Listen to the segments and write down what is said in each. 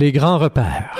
Les grands repères.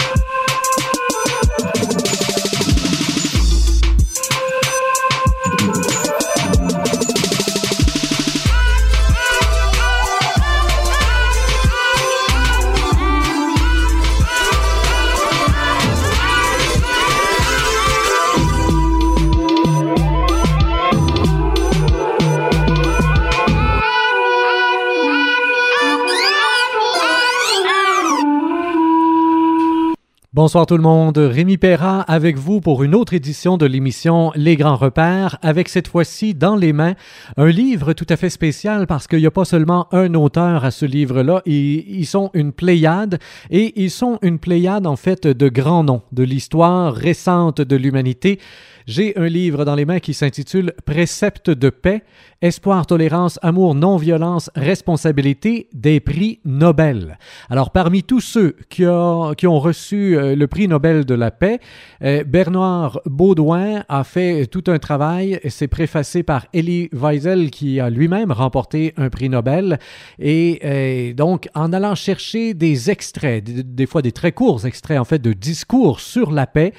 Bonsoir tout le monde, Rémi Perra avec vous pour une autre édition de l'émission Les Grands Repères, avec cette fois-ci dans les mains un livre tout à fait spécial parce qu'il n'y a pas seulement un auteur à ce livre-là, ils, sont une pléiade et ils sont une pléiade en fait de grands noms de l'histoire récente de l'humanité. J'ai un livre dans les mains qui s'intitule Préceptes de paix, espoir, tolérance, amour, non-violence, responsabilité des prix Nobel. Alors, parmi tous ceux qui, qui ont reçu euh, le prix Nobel de la paix, euh, Bernard Baudouin a fait tout un travail. C'est préfacé par Elie Wiesel qui a lui-même remporté un prix Nobel. Et euh, donc, en allant chercher des extraits, des fois des très courts extraits en fait de discours sur la paix,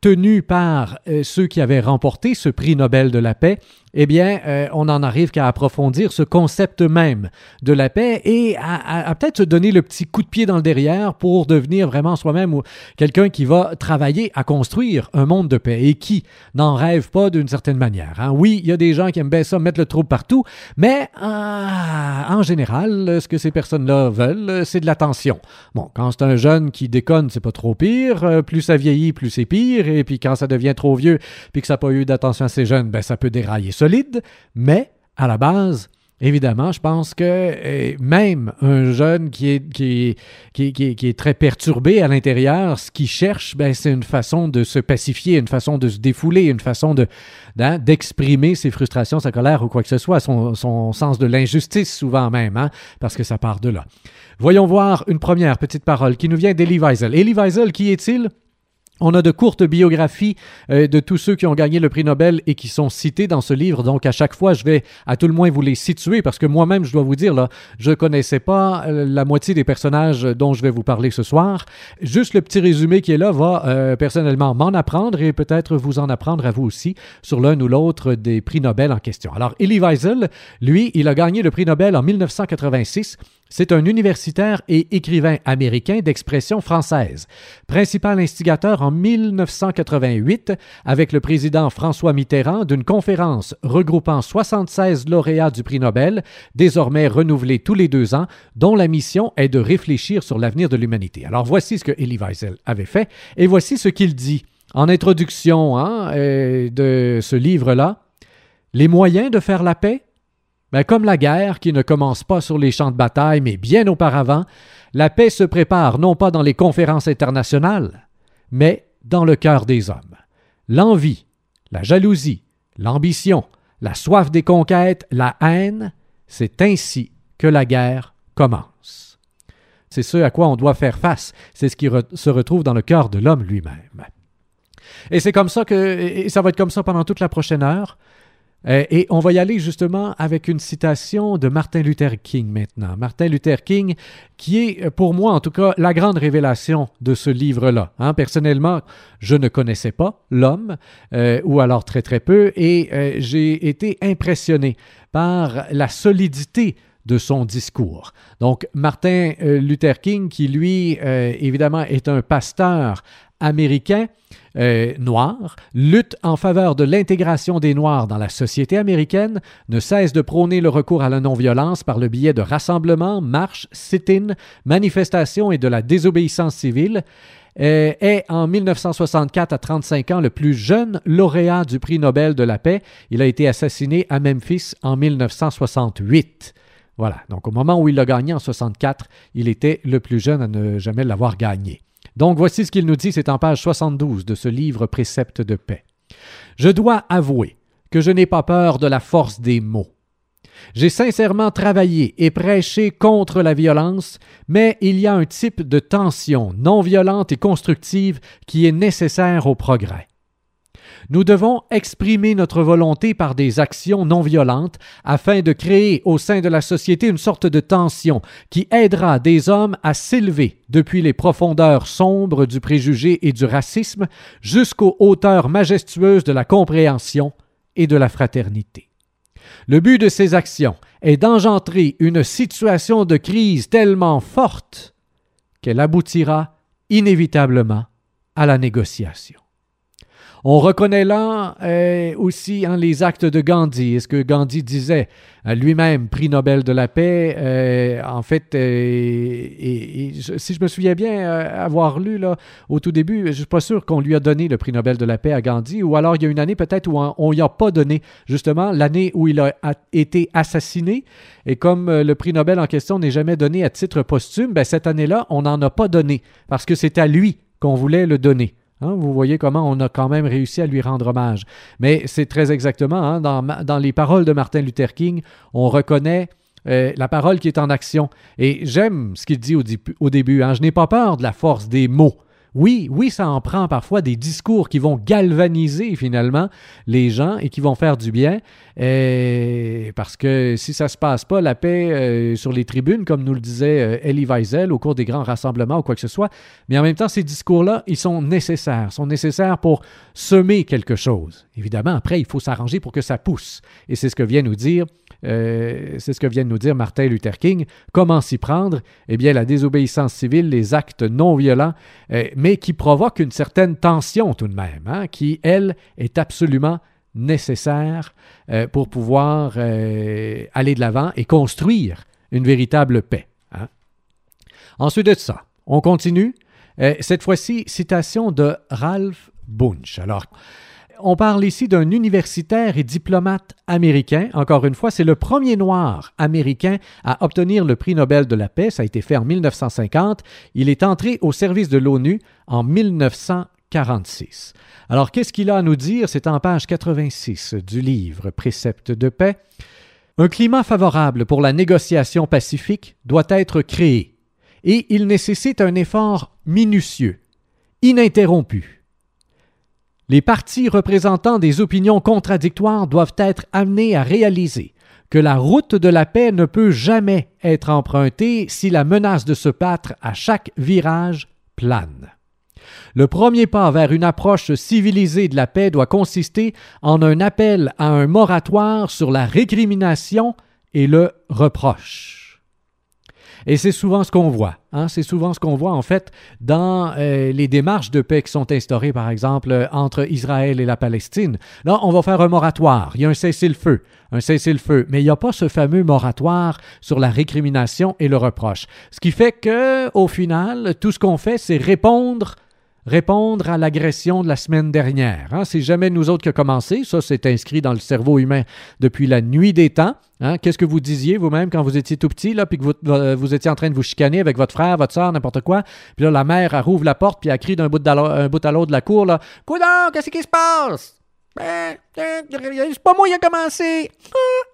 tenus par ceux qui avaient remporté ce prix Nobel de la paix, eh bien, euh, on n'en arrive qu'à approfondir ce concept même de la paix et à, peut-être se donner le petit coup de pied dans le derrière pour devenir vraiment soi-même quelqu'un qui va travailler à construire un monde de paix et qui n'en rêve pas d'une certaine manière. Hein. Oui, il y a des gens qui aiment bien ça, mettre le trouble partout, mais euh, en général, ce que ces personnes-là veulent, c'est de l'attention. Bon, quand c'est un jeune qui déconne, c'est pas trop pire. Euh, plus ça vieillit, plus c'est pire. Et puis quand ça devient trop vieux, puis que ça n'a pas eu d'attention à ces jeunes, ben ça peut dérailler solide, mais à la base, Évidemment, je pense que euh, même un jeune qui est, très perturbé à l'intérieur, ce qu'il cherche, ben, c'est une façon de se pacifier, une façon de se défouler, une façon hein, d'exprimer ses frustrations, sa colère ou quoi que ce soit, son, sens de l'injustice souvent même, hein, parce que ça part de là. Voyons voir une première petite parole qui nous vient d'Elie Wiesel. Elie Wiesel, qui est-il? On a de courtes biographies euh, de tous ceux qui ont gagné le prix Nobel et qui sont cités dans ce livre. Donc, à chaque fois, je vais à tout le moins vous les situer parce que moi-même, je dois vous dire, là, je connaissais pas euh, la moitié des personnages dont je vais vous parler ce soir. Juste le petit résumé qui est là va euh, personnellement m'en apprendre et peut-être vous en apprendre à vous aussi sur l'un ou l'autre des prix Nobel en question. Alors, Elie Wiesel, lui, il a gagné le prix Nobel en 1986 c'est un universitaire et écrivain américain d'expression française, principal instigateur en 1988 avec le président François Mitterrand d'une conférence regroupant 76 lauréats du prix Nobel, désormais renouvelée tous les deux ans, dont la mission est de réfléchir sur l'avenir de l'humanité. Alors voici ce que Elie Wiesel avait fait et voici ce qu'il dit en introduction hein, euh, de ce livre-là. Les moyens de faire la paix comme la guerre, qui ne commence pas sur les champs de bataille, mais bien auparavant, la paix se prépare non pas dans les conférences internationales, mais dans le cœur des hommes. L'envie, la jalousie, l'ambition, la soif des conquêtes, la haine, c'est ainsi que la guerre commence. C'est ce à quoi on doit faire face, c'est ce qui se retrouve dans le cœur de l'homme lui-même. Et c'est comme ça que, et ça va être comme ça pendant toute la prochaine heure. Euh, et on va y aller justement avec une citation de Martin Luther King maintenant. Martin Luther King, qui est euh, pour moi en tout cas la grande révélation de ce livre-là. Hein. Personnellement, je ne connaissais pas l'homme, euh, ou alors très très peu, et j'ai été impressionné par la solidité de son discours. Donc, Martin Luther King, qui lui, évidemment, est un pasteur américain euh, noir, lutte en faveur de l'intégration des Noirs dans la société américaine, ne cesse de prôner le recours à la non-violence par le biais de rassemblements, marches, sit-ins, manifestations et de la désobéissance civile, euh, est en 1964 à 35 ans le plus jeune lauréat du prix Nobel de la paix. Il a été assassiné à Memphis en 1968. Voilà, donc au moment où il l'a gagné en 64, il était le plus jeune à ne jamais l'avoir gagné. Donc voici ce qu'il nous dit, c'est en page 72 de ce livre Préceptes de paix. Je dois avouer que je n'ai pas peur de la force des mots. J'ai sincèrement travaillé et prêché contre la violence, mais il y a un type de tension non violente et constructive qui est nécessaire au progrès. Nous devons exprimer notre volonté par des actions non violentes afin de créer au sein de la société une sorte de tension qui aidera des hommes à s'élever depuis les profondeurs sombres du préjugé et du racisme jusqu'aux hauteurs majestueuses de la compréhension et de la fraternité. Le but de ces actions est d'engendrer une situation de crise tellement forte qu'elle aboutira inévitablement à la négociation. On reconnaît là euh, aussi hein, les actes de Gandhi. est ce que Gandhi disait euh, lui-même, prix Nobel de la paix, euh, en fait, si je me souviens bien avoir lu là, au tout début, je ne suis pas sûr qu'on lui a donné le prix Nobel de la paix à Gandhi, ou alors il y a une année peut-être où on n'y a pas donné, justement, l'année où il a, été assassiné. Et comme le prix Nobel en question n'est jamais donné à titre posthume, ben, cette année-là, on n'en a pas donné, parce que c'est à lui qu'on voulait le donner. Hein, vous voyez comment on a quand même réussi à lui rendre hommage. Mais c'est très exactement, hein, dans, les paroles de Martin Luther King, on reconnaît euh, la parole qui est en action. Et j'aime ce qu'il dit au, début. Hein. je n'ai pas peur de la force des mots. Oui, oui, ça en prend parfois des discours qui vont galvaniser finalement les gens et qui vont faire du bien. Parce que si ça se passe pas, la paix euh, sur les tribunes, comme nous le disait euh, Elie Wiesel au cours des grands rassemblements ou quoi que ce soit, mais en même temps, ces discours-là, ils sont nécessaires, sont nécessaires pour semer quelque chose. Évidemment, après, il faut s'arranger pour que ça pousse. Et c'est ce que vient nous dire euh, c'est ce que vient de nous dire Martin Luther King. Comment s'y prendre? Eh bien, la désobéissance civile, les actes non violents, euh, mais qui provoquent une certaine tension tout de même, hein, qui, elle, est absolument nécessaire euh, pour pouvoir aller de l'avant et construire une véritable paix. Hein. Ensuite de ça, on continue. cette fois-ci, citation de Ralph Bunch. Alors, on parle ici d'un universitaire et diplomate américain. Encore une fois, c'est le premier noir américain à obtenir le prix Nobel de la paix. Ça a été fait en 1950. Il est entré au service de l'ONU en 1946. Alors, qu'est-ce qu'il a à nous dire? C'est en page 86 du livre Préceptes de paix. Un climat favorable pour la négociation pacifique doit être créé et il nécessite un effort minutieux, ininterrompu les partis représentant des opinions contradictoires doivent être amenés à réaliser que la route de la paix ne peut jamais être empruntée si la menace de se battre à chaque virage plane. Le premier pas vers une approche civilisée de la paix doit consister en un appel à un moratoire sur la récrimination et le reproche. Et c'est souvent ce qu'on voit. Hein? C'est souvent ce qu'on voit, en fait, dans euh, les démarches de paix qui sont instaurées, par exemple, entre Israël et la Palestine. Là, on va faire un moratoire. Il y a un cessez-le-feu. Un cessez-le-feu. Mais il n'y a pas ce fameux moratoire sur la récrimination et le reproche. Ce qui fait que, au final, tout ce qu'on fait, c'est répondre répondre à l'agression de la semaine dernière. Hein. C'est jamais nous autres qui a commencé. Ça, c'est inscrit dans le cerveau humain depuis la nuit des temps. Hein. Qu'est-ce que vous disiez vous-même quand vous étiez tout petit, là, puis que vous, euh, vous, étiez en train de vous chicaner avec votre frère, votre soeur, n'importe quoi. Puis là, la mère, elle rouvre la porte, puis elle crie d'un bout, bout à l'autre de la cour, là. Coudon, qu'est-ce qui se passe? Ben, ben, c'est pas moi qui a commencé.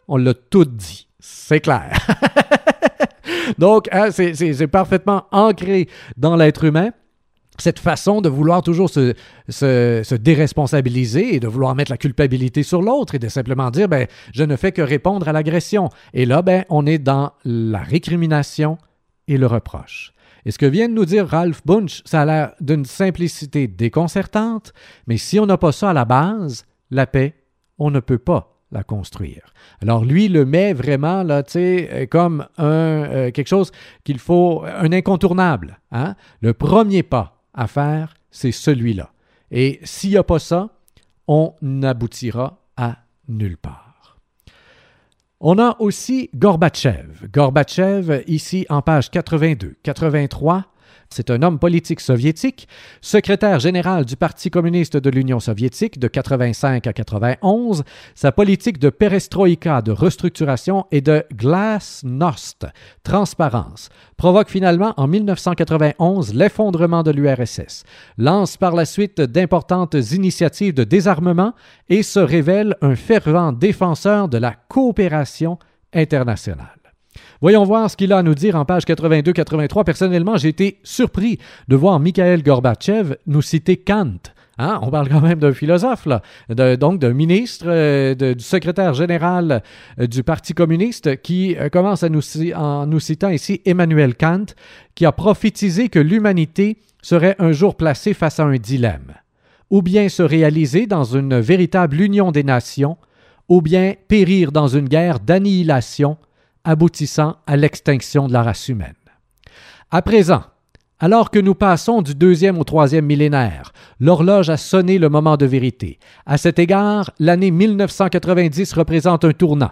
On l'a tout dit. C'est clair. Donc, hein, c'est parfaitement ancré dans l'être humain cette façon de vouloir toujours se, se, déresponsabiliser et de vouloir mettre la culpabilité sur l'autre et de simplement dire ben, je ne fais que répondre à l'agression. Et là, ben, on est dans la récrimination et le reproche. Et ce que vient de nous dire Ralph Bunch, ça a l'air d'une simplicité déconcertante, mais si on n'a pas ça à la base, la paix, on ne peut pas la construire. Alors lui le met vraiment là, euh, comme un euh, quelque chose qu'il faut un incontournable. Hein? Le premier pas à faire, c'est celui-là. Et s'il n'y a pas ça, on n'aboutira à nulle part. On a aussi Gorbatchev. Gorbatchev, ici en page 82, 83, c'est un homme politique soviétique, secrétaire général du Parti communiste de l'Union soviétique de 85 à 91. Sa politique de perestroïka, de restructuration et de glasnost, transparence, provoque finalement en 1991 l'effondrement de l'URSS, lance par la suite d'importantes initiatives de désarmement et se révèle un fervent défenseur de la coopération internationale. Voyons voir ce qu'il a à nous dire en page 82-83. Personnellement, j'ai été surpris de voir Mikhail Gorbatchev nous citer Kant Hein? On parle quand même d'un philosophe, là. donc d'un ministre, euh, du secrétaire général euh, du Parti communiste qui euh, commence en nous citant ici Emmanuel Kant, qui a prophétisé que l'humanité serait un jour placée face à un dilemme. Ou bien se réaliser dans une véritable union des nations, ou bien périr dans une guerre d'annihilation aboutissant à l'extinction de la race humaine. À présent, alors que nous passons du deuxième au troisième millénaire, l'horloge a sonné le moment de vérité. À cet égard, l'année 1990 représente un tournant.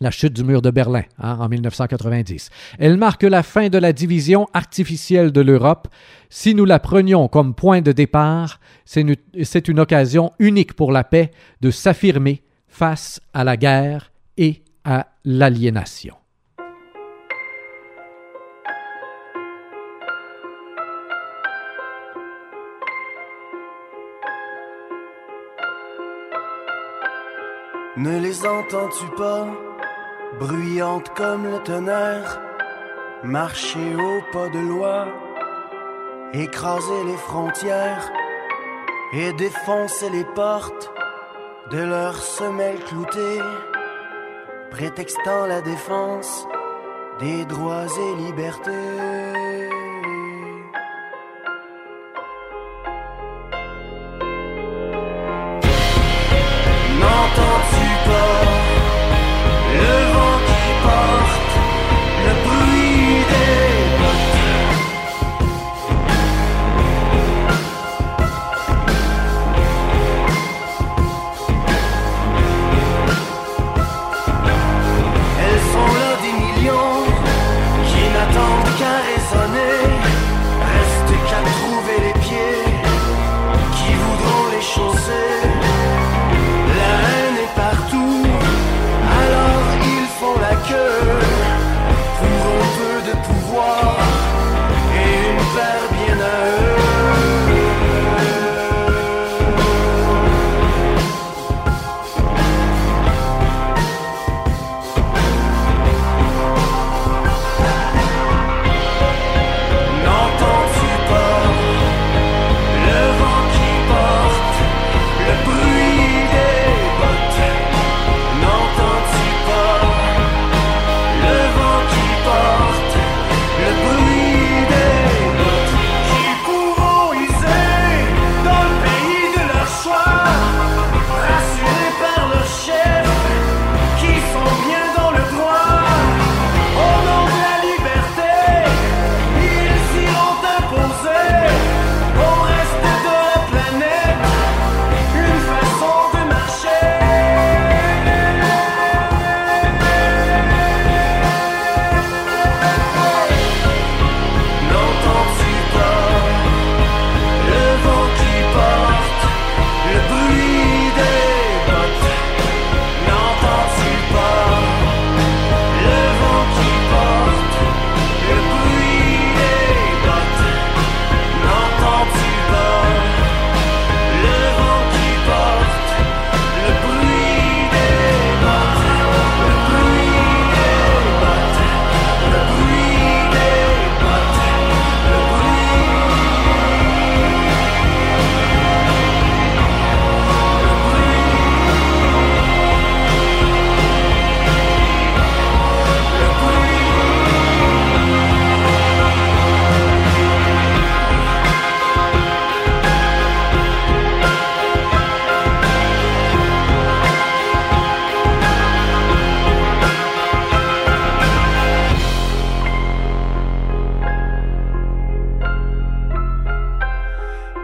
La chute du mur de Berlin hein, en 1990. Elle marque la fin de la division artificielle de l'Europe. Si nous la prenions comme point de départ, c'est une, une occasion unique pour la paix de s'affirmer face à la guerre et à l'aliénation. Ne les entends-tu pas, bruyantes comme le tonnerre, marcher au pas de loi, écraser les frontières et défoncer les portes de leurs semelles cloutées, prétextant la défense des droits et libertés.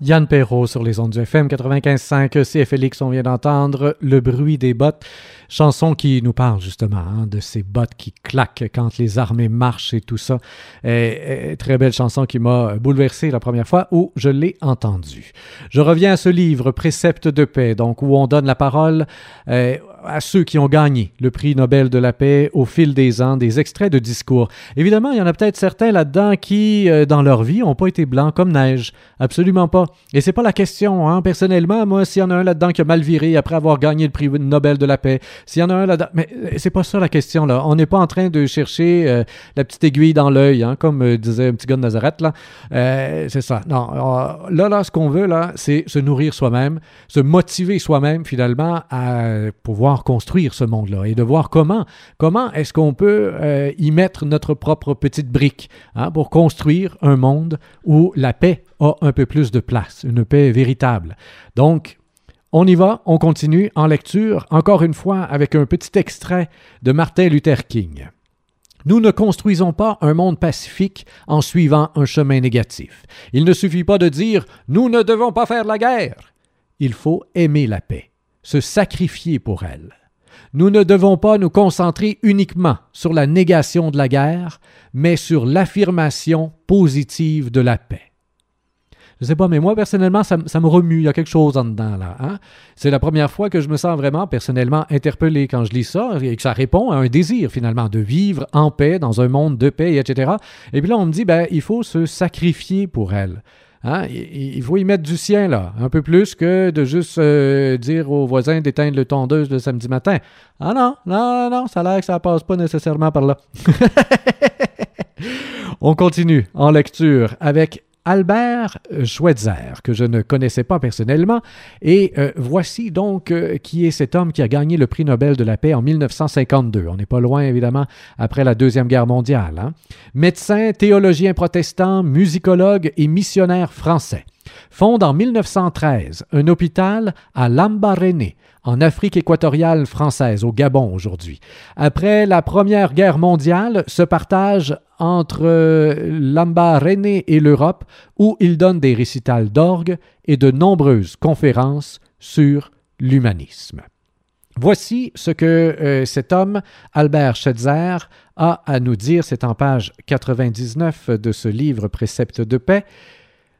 Yann Perrault sur les ondes du FM 95.5 CFLX, on vient d'entendre Le bruit des bottes, chanson qui nous parle justement hein, de ces bottes qui claquent quand les armées marchent et tout ça. très belle chanson qui m'a bouleversé la première fois où je l'ai entendue. Je reviens à ce livre, Précepte de paix, donc où on donne la parole à ceux qui ont gagné le prix Nobel de la paix au fil des ans, des extraits de discours. Évidemment, il y en a peut-être certains là-dedans qui, euh, dans leur vie, n'ont pas été blancs comme neige. Absolument pas. Et c'est pas la question. Hein. Personnellement, moi, s'il y en a un là-dedans qui a mal viré après avoir gagné le prix Nobel de la paix, s'il y en a un là-dedans, mais euh, c'est pas ça la question là. On n'est pas en train de chercher euh, la petite aiguille dans l'œil, hein, comme disait un petit gars de Nazareth là. c'est ça. Non, là, là, ce qu'on veut là, c'est se nourrir soi-même, se motiver soi-même finalement à pouvoir construire ce monde-là et de voir comment, comment est-ce qu'on peut euh, y mettre notre propre petite brique hein, pour construire un monde où la paix a un peu plus de place, une paix véritable. Donc, on y va, on continue en lecture, encore une fois avec un petit extrait de Martin Luther King. Nous ne construisons pas un monde pacifique en suivant un chemin négatif. Il ne suffit pas de dire Nous ne devons pas faire la guerre. Il faut aimer la paix, se sacrifier pour elle. Nous ne devons pas nous concentrer uniquement sur la négation de la guerre, mais sur l'affirmation positive de la paix. Je sais pas, mais moi, personnellement, ça, me remue. Il y a quelque chose en dedans, là. Hein. C'est la première fois que je me sens vraiment, personnellement, interpellé quand je lis ça et que ça répond à un désir, finalement, de vivre en paix, dans un monde de paix, etc. Et puis là, on me dit, ben, il faut se sacrifier pour elle. Hein? Il, faut y mettre du sien, là, un peu plus que de juste euh, dire aux voisins d'éteindre le tondeuse le samedi matin. Ah non, non, non, ça a l'air que ça passe pas nécessairement par là. On continue en lecture avec Albert Schweitzer, que je ne connaissais pas personnellement. Et euh, voici donc euh, qui est cet homme qui a gagné le prix Nobel de la paix en 1952. On n'est pas loin, évidemment, après la Deuxième Guerre mondiale. Hein. Médecin, théologien protestant, musicologue et missionnaire français. Fonde en 1913 un hôpital à Lambaréné, en Afrique équatoriale française, au Gabon aujourd'hui. Après la Première Guerre mondiale, se partage entre euh, Lambaréné et l'Europe, où il donne des récitals d'orgue et de nombreuses conférences sur l'humanisme. Voici ce que euh, cet homme, Albert Schweitzer, a à nous dire. C'est en page 99 de ce livre Préceptes de paix.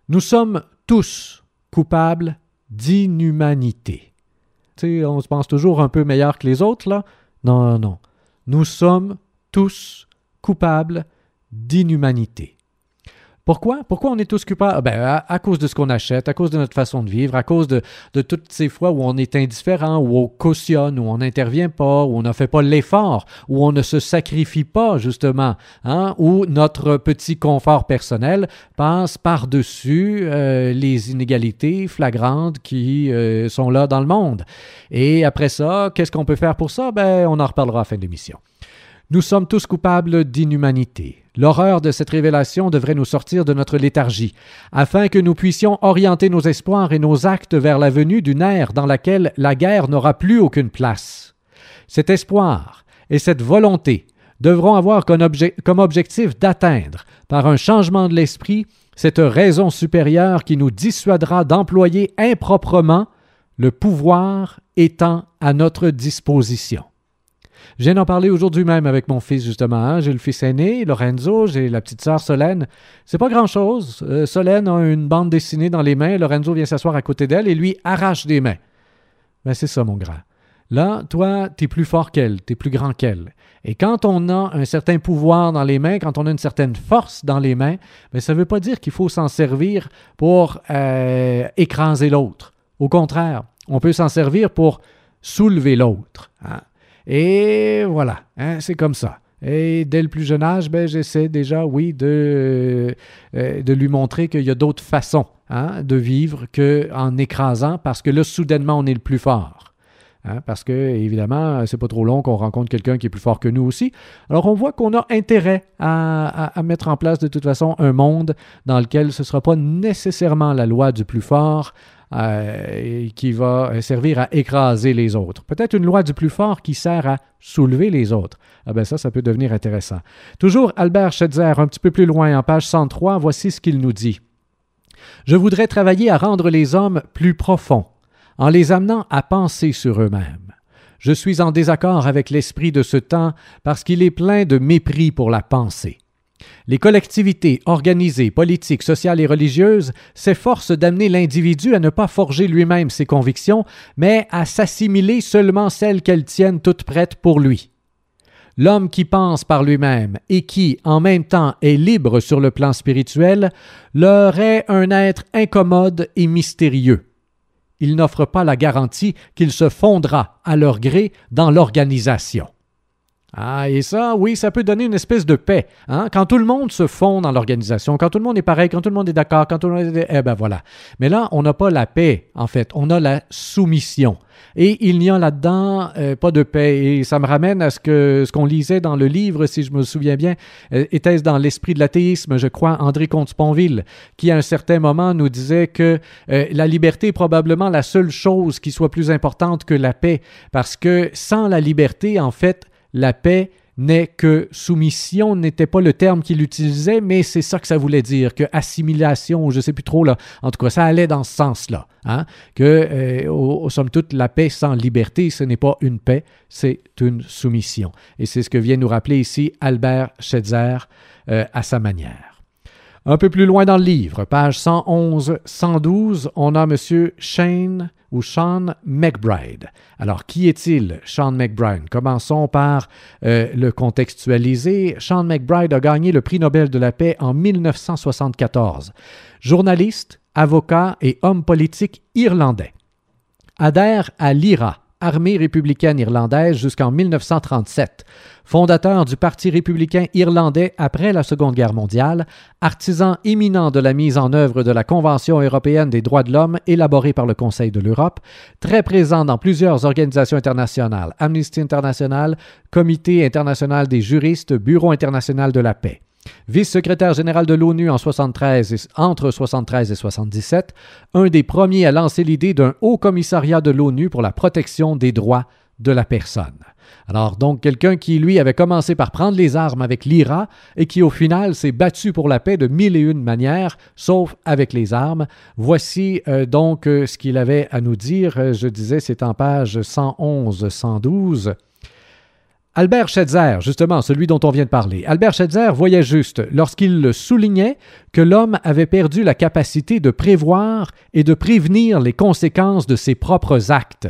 Nous sommes tous coupables d'inhumanité. On se pense toujours un peu meilleur que les autres, là. Non, non. Nous sommes tous coupables d'inhumanité. Pourquoi? Pourquoi on est tous coupables? Ben, à, cause de ce qu'on achète, à cause de notre façon de vivre, à cause de, toutes ces fois où on est indifférent, où on cautionne, où on n'intervient pas, où on ne fait pas l'effort, où on ne se sacrifie pas, justement, hein, où notre petit confort personnel passe par-dessus euh, les inégalités flagrantes qui euh, sont là dans le monde. Et après ça, qu'est-ce qu'on peut faire pour ça? Ben, on en reparlera à la fin de l'émission. Nous sommes tous coupables d'inhumanité. L'horreur de cette révélation devrait nous sortir de notre léthargie, afin que nous puissions orienter nos espoirs et nos actes vers la venue d'une ère dans laquelle la guerre n'aura plus aucune place. Cet espoir et cette volonté devront avoir comme, comme objectif d'atteindre, par un changement de l'esprit, cette raison supérieure qui nous dissuadera d'employer improprement le pouvoir étant à notre disposition. Je viens d'en parler aujourd'hui même avec mon fils, justement. Hein. J'ai le fils aîné, Lorenzo, j'ai la petite sœur Solène. C'est pas grand-chose. Euh, Solène a une bande dessinée dans les mains, Lorenzo vient s'asseoir à côté d'elle et lui arrache des mains. Ben, c'est ça, mon grand. Là, toi, tu es plus fort qu'elle, tu es plus grand qu'elle. Et quand on a un certain pouvoir dans les mains, quand on a une certaine force dans les mains, ben, ça ne veut pas dire qu'il faut s'en servir pour euh, écraser l'autre. Au contraire, on peut s'en servir pour soulever l'autre. Hein. Et voilà, hein, c'est comme ça. Et dès le plus jeune âge, ben, j'essaie déjà, oui, de, euh, de lui montrer qu'il y a d'autres façons hein, de vivre qu'en écrasant, parce que là, soudainement, on est le plus fort. Hein, parce que, évidemment, c'est pas trop long qu'on rencontre quelqu'un qui est plus fort que nous aussi. Alors, on voit qu'on a intérêt à, à, mettre en place, de toute façon, un monde dans lequel ce ne sera pas nécessairement la loi du plus fort, euh, qui va servir à écraser les autres. Peut-être une loi du plus fort qui sert à soulever les autres. Ah ben ça, ça peut devenir intéressant. Toujours Albert Schweitzer, un petit peu plus loin, en page 103, voici ce qu'il nous dit. Je voudrais travailler à rendre les hommes plus profonds, en les amenant à penser sur eux-mêmes. Je suis en désaccord avec l'esprit de ce temps parce qu'il est plein de mépris pour la pensée. Les collectivités organisées, politiques, sociales et religieuses s'efforcent d'amener l'individu à ne pas forger lui-même ses convictions, mais à s'assimiler seulement celles qu'elles tiennent toutes prêtes pour lui. L'homme qui pense par lui-même et qui, en même temps, est libre sur le plan spirituel, leur est un être incommode et mystérieux. Il n'offre pas la garantie qu'il se fondera à leur gré dans l'organisation. Ah, et ça, oui, ça peut donner une espèce de paix. Hein? Quand tout le monde se fond dans l'organisation, quand tout le monde est pareil, quand tout le monde est d'accord, quand tout le monde est... Eh ben voilà. Mais là, on n'a pas la paix, en fait. On a la soumission. Et il n'y a là-dedans euh, pas de paix. Et ça me ramène à ce que ce qu'on lisait dans le livre, si je me souviens bien, euh, était-ce dans l'esprit de l'athéisme, je crois, André Comte-Sponville, qui à un certain moment nous disait que euh, la liberté est probablement la seule chose qui soit plus importante que la paix, parce que sans la liberté, en fait, la paix n'est que soumission n'était pas le terme qu'il utilisait, mais c'est ça que ça voulait dire, que assimilation, je ne sais plus trop là. En tout cas, ça allait dans ce sens-là, hein, que euh, au, somme toute la paix sans liberté, ce n'est pas une paix, c'est une soumission. Et c'est ce que vient nous rappeler ici Albert Schweitzer euh, à sa manière. Un peu plus loin dans le livre, page 111-112, on a M. Shane ou Sean McBride. Alors, qui est-il, Sean McBride? Commençons par euh, le contextualiser. Sean McBride a gagné le prix Nobel de la paix en 1974. Journaliste, avocat et homme politique irlandais. Adhère à l'IRA, Armée républicaine irlandaise jusqu'en 1937, fondateur du Parti républicain irlandais après la Seconde Guerre mondiale, artisan éminent de la mise en œuvre de la Convention européenne des droits de l'homme élaborée par le Conseil de l'Europe, très présent dans plusieurs organisations internationales, Amnesty International, Comité international des juristes, Bureau international de la paix vice-secrétaire général de l'ONU en 73 entre 73 et 77, un des premiers à lancer l'idée d'un haut commissariat de l'ONU pour la protection des droits de la personne. Alors donc quelqu'un qui, lui, avait commencé par prendre les armes avec l'IRA et qui, au final, s'est battu pour la paix de mille et une manières, sauf avec les armes. Voici euh, donc euh, ce qu'il avait à nous dire. Euh, je disais, c'est en page 111-112. Albert Schweitzer, justement, celui dont on vient de parler, Albert Schweitzer voyait juste lorsqu'il soulignait que l'homme avait perdu la capacité de prévoir et de prévenir les conséquences de ses propres actes.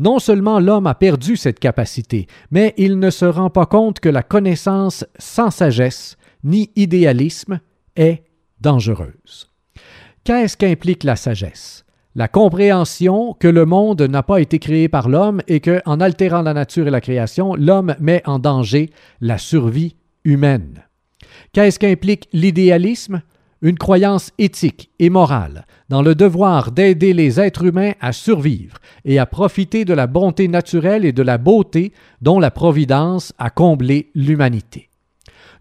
Non seulement l'homme a perdu cette capacité, mais il ne se rend pas compte que la connaissance sans sagesse ni idéalisme est dangereuse. Qu'est-ce qu'implique la sagesse? La compréhension que le monde n'a pas été créé par l'homme et que, en altérant la nature et la création, l'homme met en danger la survie humaine. Qu'est-ce qu'implique l'idéalisme? Une croyance éthique et morale dans le devoir d'aider les êtres humains à survivre et à profiter de la bonté naturelle et de la beauté dont la Providence a comblé l'humanité.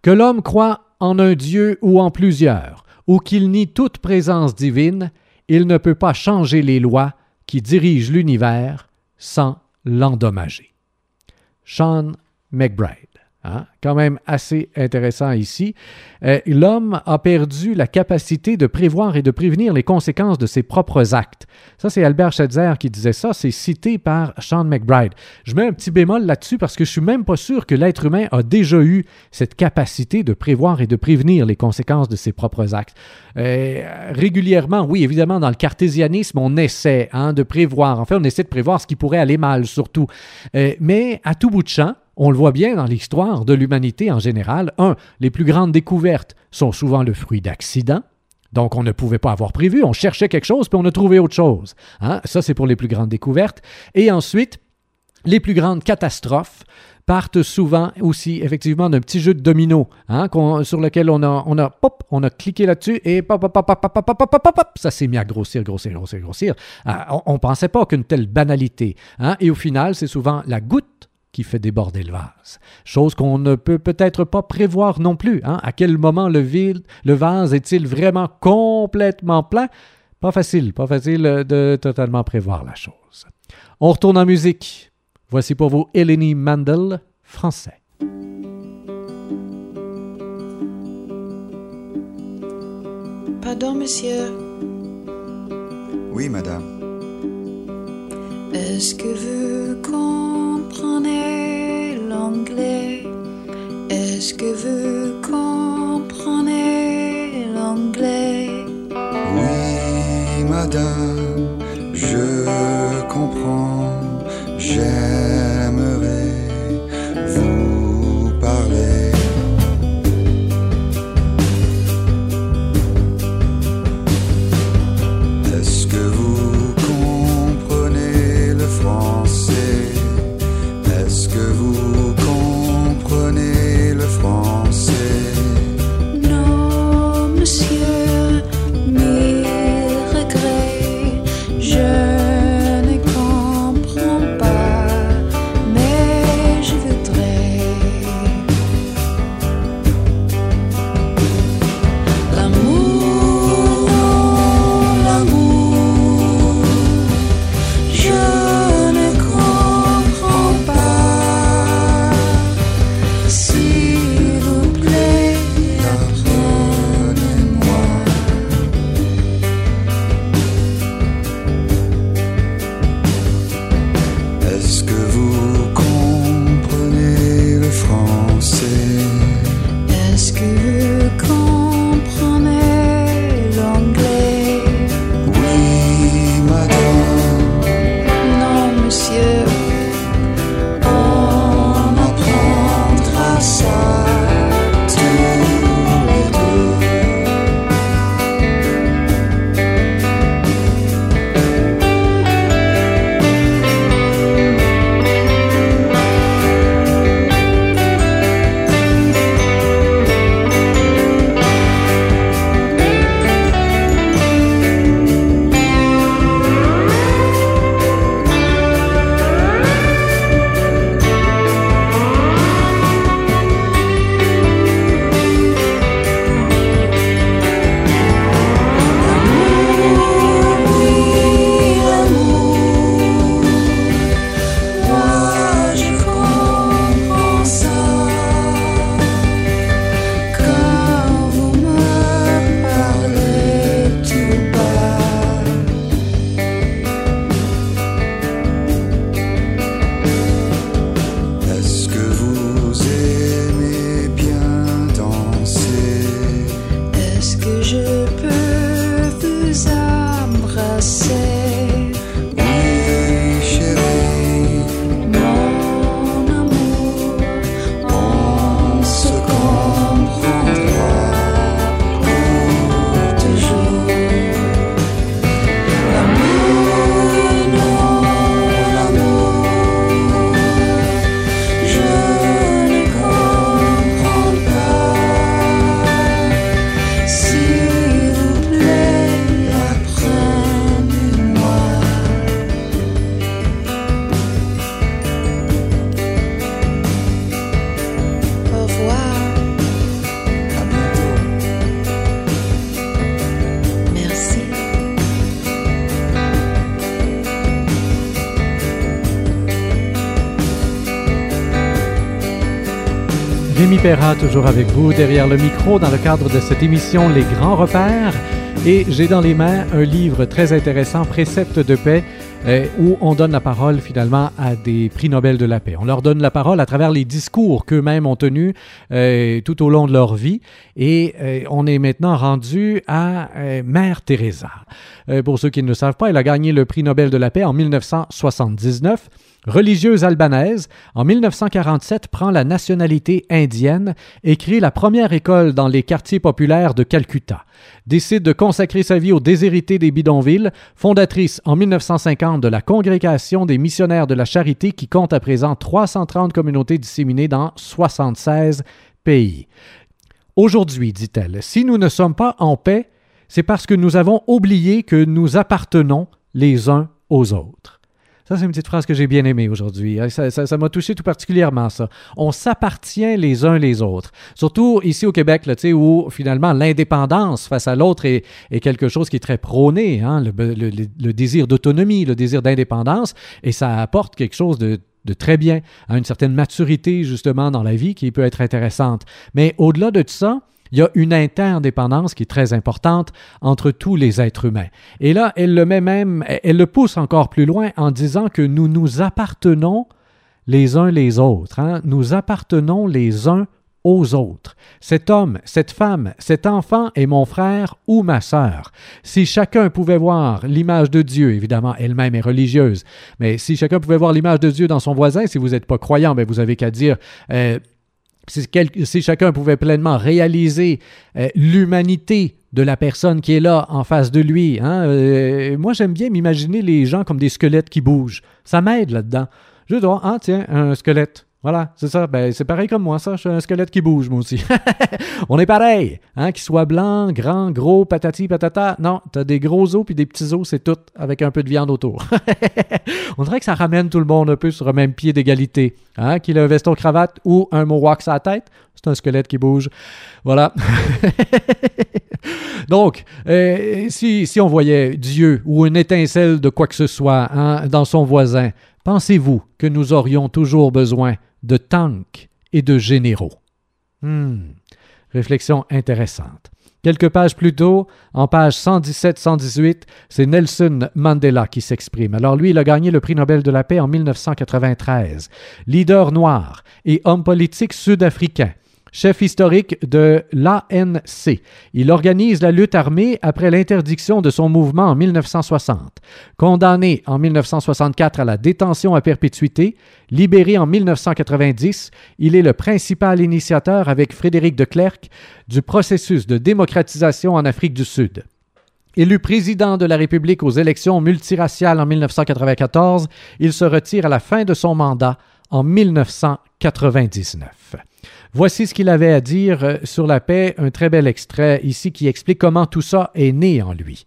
Que l'homme croit en un Dieu ou en plusieurs, ou qu'il nie toute présence divine, il ne peut pas changer les lois qui dirigent l'univers sans l'endommager. Sean McBride. Hein? Quand même assez intéressant ici. Euh, l'homme a perdu la capacité de prévoir et de prévenir les conséquences de ses propres actes. Ça, c'est Albert Schweitzer qui disait ça. C'est cité par Sean McBride. Je mets un petit bémol là-dessus parce que je suis même pas sûr que l'être humain a déjà eu cette capacité de prévoir et de prévenir les conséquences de ses propres actes. Euh, régulièrement, oui, évidemment, dans le cartésianisme, on essaie hein, de prévoir. En fait, on essaie de prévoir ce qui pourrait aller mal, surtout. Euh, mais à tout bout de champ, on le voit bien dans l'histoire de l'humanité en général. Un, les plus grandes découvertes sont souvent le fruit d'accidents. Donc, on ne pouvait pas avoir prévu. On cherchait quelque chose, puis on a trouvé autre chose. Hein? Ça, c'est pour les plus grandes découvertes. Et ensuite, les plus grandes catastrophes partent souvent aussi effectivement d'un petit jeu de domino hein, sur lequel on a, on a, pop, on a cliqué là-dessus et pop, pop, pop, pop, pop, pop, pop, pop, ça s'est mis à grossir, grossir, grossir, grossir. Ah, on ne pensait pas qu'une telle banalité. Hein, et au final, c'est souvent la goutte qui fait déborder le vase. Chose qu'on ne peut peut-être pas prévoir non plus. Hein? À quel moment le, vide, le vase est-il vraiment complètement plein? Pas facile, pas facile de totalement prévoir la chose. On retourne en musique. Voici pour vous Eleni Mandel, français. Pardon, monsieur. Oui, madame. Est-ce que vous comprenez l'anglais Est-ce que vous comprenez l'anglais? Oui, madame, je comprends. Rémi Perra, toujours avec vous derrière le micro dans le cadre de cette émission Les Grands Repères. Et j'ai dans les mains un livre très intéressant, Préceptes de paix, euh, où on donne la parole finalement à des prix Nobel de la paix. On leur donne la parole à travers les discours qu'eux-mêmes ont tenus euh, tout au long de leur vie. Et euh, on est maintenant rendu à Mère Teresa. Pour ceux qui ne le savent pas, elle a gagné le prix Nobel de la paix en 1979. Religieuse albanaise, en 1947 prend la nationalité indienne et crée la première école dans les quartiers populaires de Calcutta. Décide de consacrer sa vie aux déshérités des bidonvilles, fondatrice en 1950 de la Congrégation des missionnaires de la charité qui compte à présent 330 communautés disséminées dans 76 pays. Aujourd'hui, dit-elle, si nous ne sommes pas en paix, c'est parce que nous avons oublié que nous appartenons les uns aux autres. Ça, c'est une petite phrase que j'ai bien aimée aujourd'hui. hein. Ça, m'a touché tout particulièrement, ça. On s'appartient les uns les autres. Surtout ici au Québec, là, où finalement l'indépendance face à l'autre est, quelque chose qui est très prôné, hein, le, désir d'autonomie, le désir d'indépendance, et ça apporte quelque chose de de très bien, à une certaine maturité justement dans la vie qui peut être intéressante. Mais au-delà de tout ça, il y a une interdépendance qui est très importante entre tous les êtres humains. Et là, elle le met même, elle le pousse encore plus loin en disant que nous nous appartenons les uns les autres. hein. Nous appartenons les uns aux autres. Cet homme, cette femme, cet enfant est mon frère ou ma sœur. Si chacun pouvait voir l'image de Dieu, évidemment, elle-même est religieuse, mais si chacun pouvait voir l'image de Dieu dans son voisin, si vous n'êtes pas croyant, ben vous avez qu'à dire... euh, si, chacun pouvait pleinement réaliser euh, l'humanité de la personne qui est là en face de lui, hein, euh, moi j'aime bien m'imaginer les gens comme des squelettes qui bougent. Ça m'aide là-dedans. Je dois, ah tiens, un squelette. Voilà, c'est ça. Ben, c'est pareil comme moi, ça. Je suis un squelette qui bouge, moi aussi. On est pareil. Hein, qu'il soit blanc, grand, gros, patati, patata. Non, t'as des gros os puis des petits os, c'est tout, avec un peu de viande autour. On dirait que ça ramène tout le monde un peu sur un même pied d'égalité. Hein, qu'il ait un veston cravate ou un mohawk sur la tête, c'est un squelette qui bouge. Voilà. Donc, euh, si, si on voyait Dieu ou une étincelle de quoi que ce soit hein, dans son voisin, pensez-vous que nous aurions toujours besoin de tanks et de généraux? Hmm. Réflexion intéressante. Quelques pages plus tôt, en page 117-118, c'est Nelson Mandela qui s'exprime. Alors lui, il a gagné le prix Nobel de la paix en 1993. Leader noir et homme politique sud-africain. Chef historique de l'ANC. Il organise la lutte armée après l'interdiction de son mouvement en 1960. Condamné en 1964 à la détention à perpétuité, libéré en 1990, il est le principal initiateur avec Frédéric de Klerk du processus de démocratisation en Afrique du Sud. Élu président de la République aux élections multiraciales en 1994, il se retire à la fin de son mandat en 1999. Voici ce qu'il avait à dire euh, sur la paix, un très bel extrait ici qui explique comment tout ça est né en lui.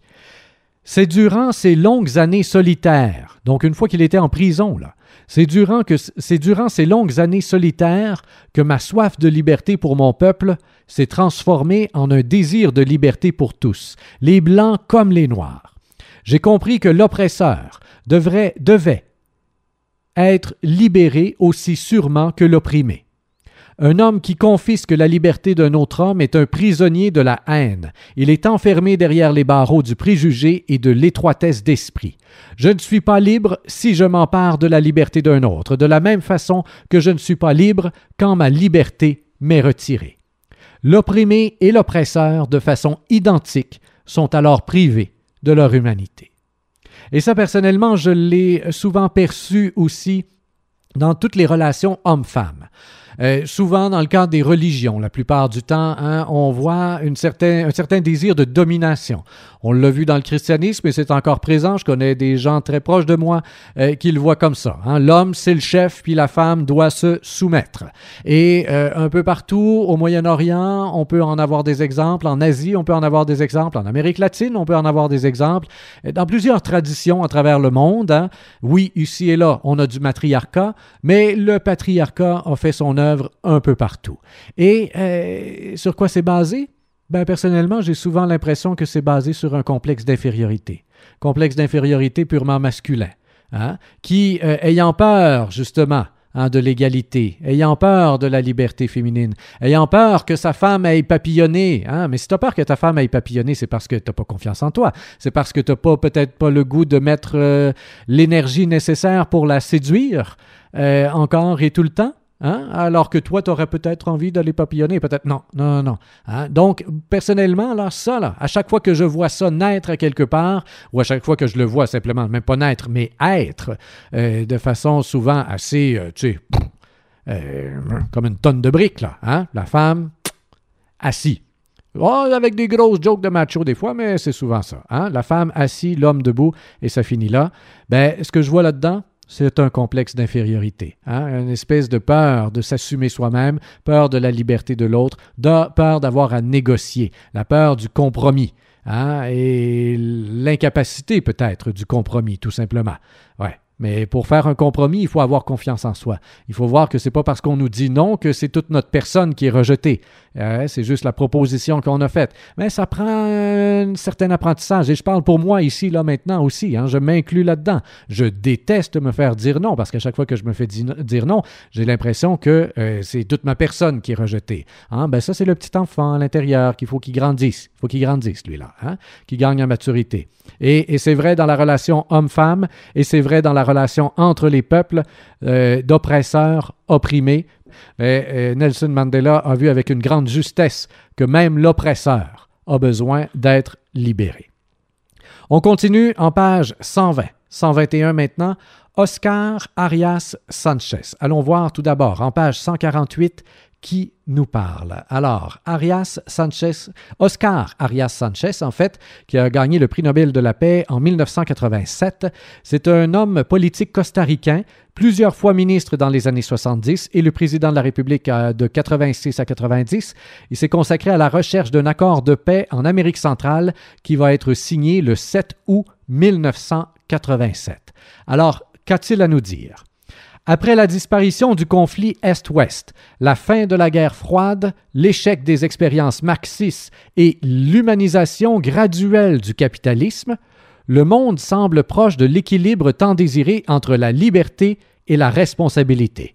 C'est durant ces longues années solitaires, donc une fois qu'il était en prison, là, c'est durant, que, c'est durant ces longues années solitaires que ma soif de liberté pour mon peuple s'est transformée en un désir de liberté pour tous, les blancs comme les noirs. J'ai compris que l'oppresseur devrait, devait être libéré aussi sûrement que l'opprimé. Un homme qui confisque la liberté d'un autre homme est un prisonnier de la haine. Il est enfermé derrière les barreaux du préjugé et de l'étroitesse d'esprit. Je ne suis pas libre si je m'empare de la liberté d'un autre, de la même façon que je ne suis pas libre quand ma liberté m'est retirée. L'opprimé et l'oppresseur, de façon identique, sont alors privés de leur humanité. Et ça, personnellement, je l'ai souvent perçu aussi dans toutes les relations hommes-femmes. Euh, souvent, dans le cadre des religions, la plupart du temps, hein, on voit un certain désir de domination. On l'a vu dans le christianisme et c'est encore présent. Je connais des gens très proches de moi euh, qui le voient comme ça. hein. L'homme, c'est le chef, puis la femme doit se soumettre. Et euh, un peu partout, au Moyen-Orient, on peut en avoir des exemples. En Asie, on peut en avoir des exemples. En Amérique latine, on peut en avoir des exemples. Dans plusieurs traditions à travers le monde, hein. oui, ici et là, on a du matriarcat, mais le patriarcat a fait son œuvre un peu partout. Et euh, sur quoi c'est basé? Ben, personnellement, j'ai souvent l'impression que c'est basé sur un complexe d'infériorité. Complexe d'infériorité purement masculin, hein, qui, euh, ayant peur, justement, hein, de l'égalité, ayant peur de la liberté féminine, ayant peur que sa femme aille papillonner. Hein, mais si tu as peur que ta femme aille papillonner, c'est parce que tu n'as pas confiance en toi. C'est parce que tu n'as pas peut-être pas le goût de mettre euh, l'énergie nécessaire pour la séduire euh, encore et tout le temps. Hein? Alors que toi, tu aurais peut-être envie d'aller papillonner, peut-être non, non, non. Hein? Donc, personnellement, là, ça, là, à chaque fois que je vois ça naître quelque part, ou à chaque fois que je le vois simplement, même pas naître, mais être, euh, de façon souvent assez, euh, tu sais, euh, comme une tonne de briques, là. Hein? La femme, assis. Oh, avec des grosses jokes de macho des fois, mais c'est souvent ça. Hein? La femme assis, l'homme debout, et ça finit là. Ben, ce que je vois là-dedans, c'est un complexe d'infériorité, hein? une espèce de peur de s'assumer soi-même, peur de la liberté de l'autre, peur d'avoir à négocier, la peur du compromis, hein? et l'incapacité peut-être du compromis, tout simplement. Ouais. Mais pour faire un compromis, il faut avoir confiance en soi. Il faut voir que c'est pas parce qu'on nous dit non que c'est toute notre personne qui est rejetée. Euh, c'est juste la proposition qu'on a faite. Mais ça prend un certain apprentissage. Et je parle pour moi ici, là, maintenant aussi. hein. je m'inclus là-dedans. Je déteste me faire dire non parce qu'à chaque fois que je me fais di- dire non, j'ai l'impression que euh, c'est toute ma personne qui est rejetée. Hein? Ben ça, c'est le petit enfant à l'intérieur qu'il faut qu'il grandisse. Il faut qu'il grandisse, lui-là, hein? qu'il gagne en maturité. Et, et c'est vrai dans la relation homme-femme et c'est vrai dans la relation entre les peuples, euh, d'oppresseurs opprimés. Mais euh, Nelson Mandela a vu avec une grande justesse que même l'oppresseur a besoin d'être libéré. On continue en page 120, 121 maintenant. Oscar Arias Sanchez. Allons voir tout d'abord en page 148 qui nous parle. Alors, Arias Sanchez, Oscar Arias Sanchez, en fait, qui a gagné le prix Nobel de la paix en 1987, c'est un homme politique costaricain, plusieurs fois ministre dans les années 70 et le président de la République euh, de 86 à 90. Il s'est consacré à la recherche d'un accord de paix en Amérique centrale qui va être signé le 7 août 1987. Alors, qu'a-t-il à nous dire? Après la disparition du conflit Est-Ouest, la fin de la guerre froide, l'échec des expériences marxistes et l'humanisation graduelle du capitalisme, le monde semble proche de l'équilibre tant désiré entre la liberté et la responsabilité.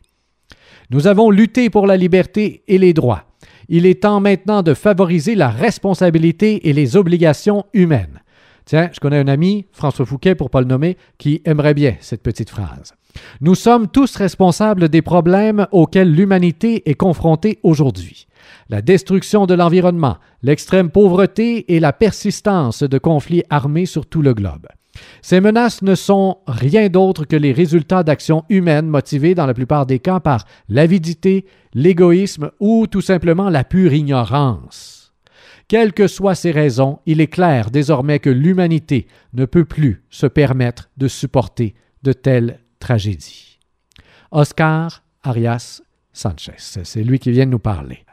Nous avons lutté pour la liberté et les droits. Il est temps maintenant de favoriser la responsabilité et les obligations humaines. Tiens, je connais un ami, François Fouquet pour ne pas le nommer, qui aimerait bien cette petite phrase. Nous sommes tous responsables des problèmes auxquels l'humanité est confrontée aujourd'hui. La destruction de l'environnement, l'extrême pauvreté et la persistance de conflits armés sur tout le globe. Ces menaces ne sont rien d'autre que les résultats d'actions humaines motivées dans la plupart des cas par l'avidité, l'égoïsme ou tout simplement la pure ignorance. Quelles que soient ces raisons, il est clair désormais que l'humanité ne peut plus se permettre de supporter de telles tragédie. Oscar Arias Sanchez, c'est lui qui vient de nous parler.